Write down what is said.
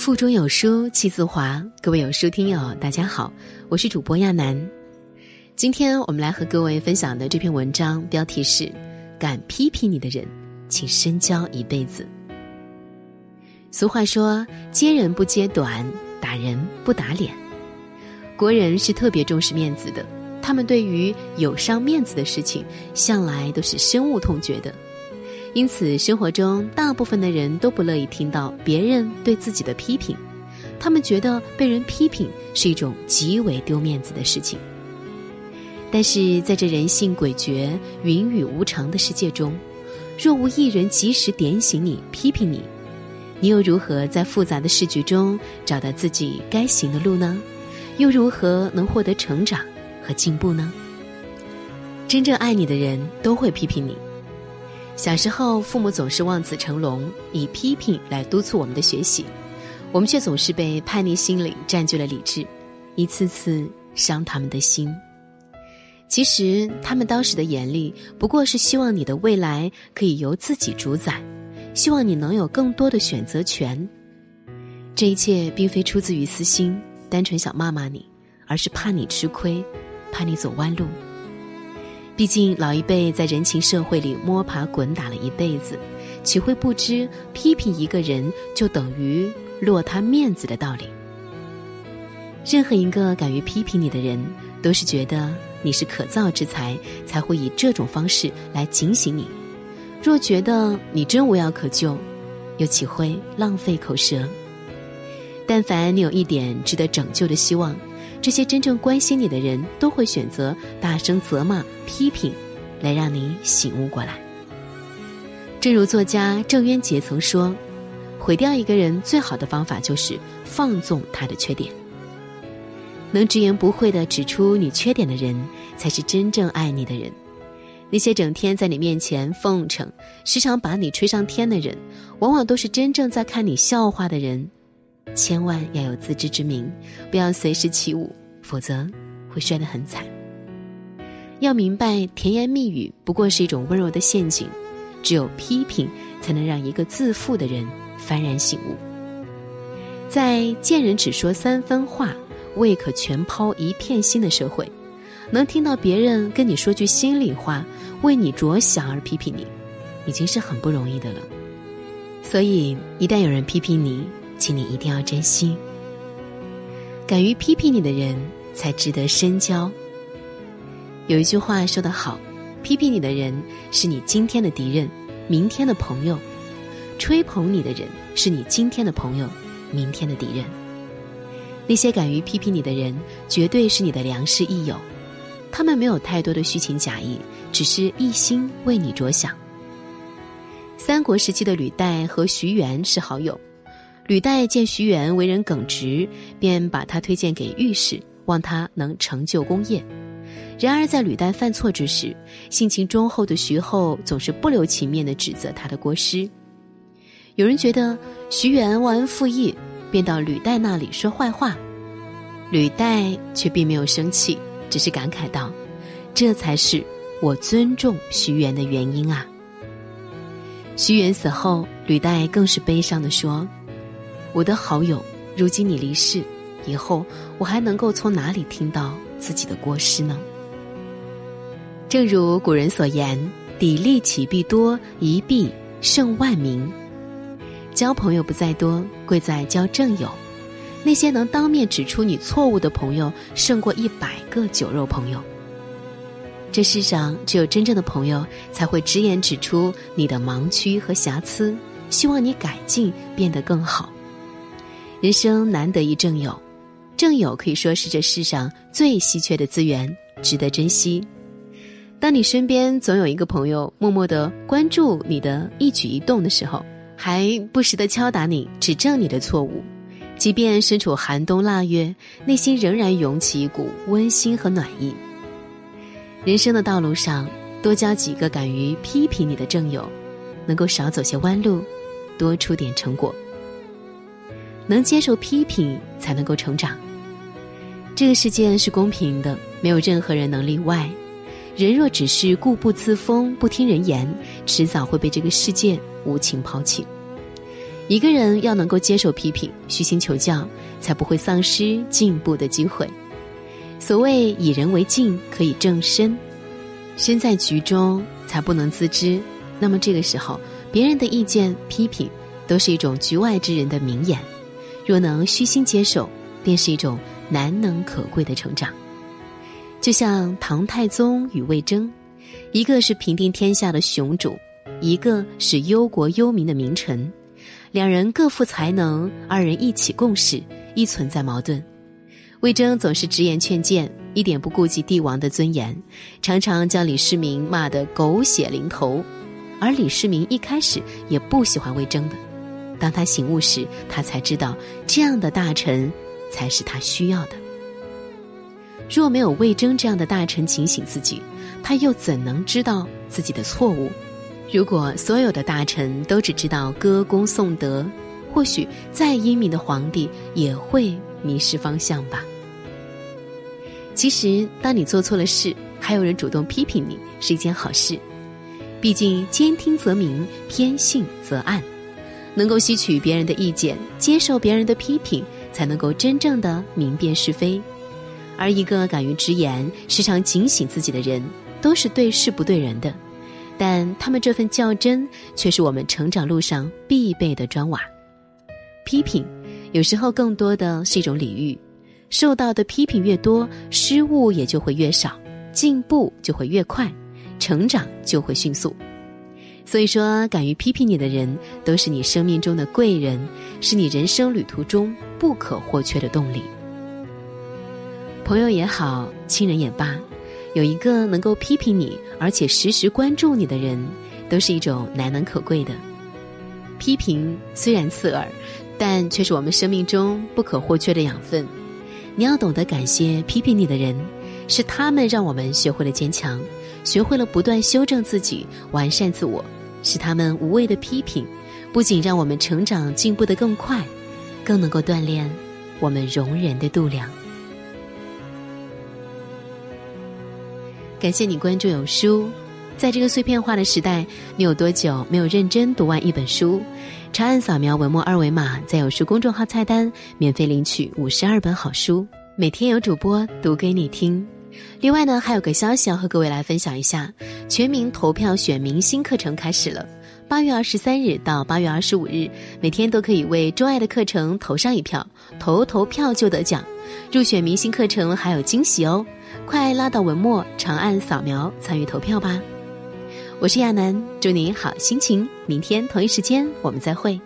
腹中有书气自华，各位有书听友，大家好，我是主播亚楠。今天我们来和各位分享的这篇文章标题是：敢批评你的人，请深交一辈子。俗话说：揭人不揭短，打人不打脸。国人是特别重视面子的，他们对于有伤面子的事情，向来都是深恶痛绝的。因此，生活中大部分的人都不乐意听到别人对自己的批评，他们觉得被人批评是一种极为丢面子的事情。但是，在这人性诡谲、云雨无常的世界中，若无一人及时点醒你、批评你，你又如何在复杂的世局中找到自己该行的路呢？又如何能获得成长和进步呢？真正爱你的人都会批评你。小时候，父母总是望子成龙，以批评来督促我们的学习，我们却总是被叛逆心理占据了理智，一次次伤他们的心。其实，他们当时的严厉，不过是希望你的未来可以由自己主宰，希望你能有更多的选择权。这一切并非出自于私心，单纯想骂骂你，而是怕你吃亏，怕你走弯路。毕竟老一辈在人情社会里摸爬滚打了一辈子，岂会不知批评一个人就等于落他面子的道理？任何一个敢于批评你的人，都是觉得你是可造之才，才会以这种方式来警醒你。若觉得你真无药可救，又岂会浪费口舌？但凡你有一点值得拯救的希望。这些真正关心你的人都会选择大声责骂、批评，来让你醒悟过来。正如作家郑渊洁曾说：“毁掉一个人最好的方法就是放纵他的缺点。能直言不讳的指出你缺点的人，才是真正爱你的人。那些整天在你面前奉承、时常把你吹上天的人，往往都是真正在看你笑话的人。”千万要有自知之明，不要随时起舞，否则会摔得很惨。要明白，甜言蜜语不过是一种温柔的陷阱，只有批评才能让一个自负的人幡然醒悟。在见人只说三分话，未可全抛一片心的社会，能听到别人跟你说句心里话，为你着想而批评你，已经是很不容易的了。所以，一旦有人批评你，请你一定要珍惜。敢于批评你的人，才值得深交。有一句话说得好：“批评你的人是你今天的敌人，明天的朋友；吹捧你的人是你今天的朋友，明天的敌人。”那些敢于批评你的人，绝对是你的良师益友。他们没有太多的虚情假意，只是一心为你着想。三国时期的吕岱和徐元是好友。吕岱见徐元为人耿直，便把他推荐给御史，望他能成就功业。然而在吕带犯错之时，性情忠厚的徐后总是不留情面地指责他的过失。有人觉得徐元忘恩负义，便到吕带那里说坏话，吕带却并没有生气，只是感慨道：“这才是我尊重徐元的原因啊。”徐元死后，吕带更是悲伤地说。我的好友，如今你离世，以后我还能够从哪里听到自己的过失呢？正如古人所言：“砥砺起必多，一弊胜万民。”交朋友不在多，贵在交正友。那些能当面指出你错误的朋友，胜过一百个酒肉朋友。这世上只有真正的朋友，才会直言指出你的盲区和瑕疵，希望你改进，变得更好。人生难得一正友，正友可以说是这世上最稀缺的资源，值得珍惜。当你身边总有一个朋友默默的关注你的一举一动的时候，还不时的敲打你、指正你的错误，即便身处寒冬腊月，内心仍然涌起一股温馨和暖意。人生的道路上，多交几个敢于批评你的正友，能够少走些弯路，多出点成果。能接受批评，才能够成长。这个世界是公平的，没有任何人能例外。人若只是固步自封，不听人言，迟早会被这个世界无情抛弃。一个人要能够接受批评，虚心求教，才不会丧失进步的机会。所谓以人为镜，可以正身。身在局中，才不能自知。那么这个时候，别人的意见、批评，都是一种局外之人的名言。若能虚心接受，便是一种难能可贵的成长。就像唐太宗与魏征，一个是平定天下的雄主，一个是忧国忧民的名臣。两人各负才能，二人一起共事，亦存在矛盾。魏征总是直言劝谏，一点不顾及帝王的尊严，常常将李世民骂得狗血淋头。而李世民一开始也不喜欢魏征的，当他醒悟时，他才知道这样的大臣才是他需要的。若没有魏征这样的大臣警醒自己，他又怎能知道自己的错误？如果所有的大臣都只知道歌功颂德，或许再英明的皇帝也会迷失方向吧。其实，当你做错了事，还有人主动批评你，是一件好事。毕竟，兼听则明，偏信则暗。能够吸取别人的意见，接受别人的批评，才能够真正的明辨是非。而一个敢于直言、时常警醒自己的人，都是对事不对人的。但他们这份较真，却是我们成长路上必备的砖瓦。批评，有时候更多的是一种礼遇。受到的批评越多，失误也就会越少，进步就会越快，成长就会迅速。所以说，敢于批评你的人，都是你生命中的贵人，是你人生旅途中不可或缺的动力。朋友也好，亲人也罢，有一个能够批评你，而且时时关注你的人，都是一种难能可贵的。批评虽然刺耳，但却是我们生命中不可或缺的养分。你要懂得感谢批评你的人，是他们让我们学会了坚强，学会了不断修正自己、完善自我。是他们无谓的批评，不仅让我们成长进步的更快，更能够锻炼我们容人的度量。感谢你关注有书，在这个碎片化的时代，你有多久没有认真读完一本书？长按扫描文末二维码，在有书公众号菜单免费领取五十二本好书，每天有主播读给你听。另外呢，还有个消息要和各位来分享一下：全民投票选明星课程开始了，八月二十三日到八月二十五日，每天都可以为钟爱的课程投上一票，投投票就得奖，入选明星课程还有惊喜哦！快拉到文末长按扫描参与投票吧。我是亚楠，祝您好心情。明天同一时间我们再会。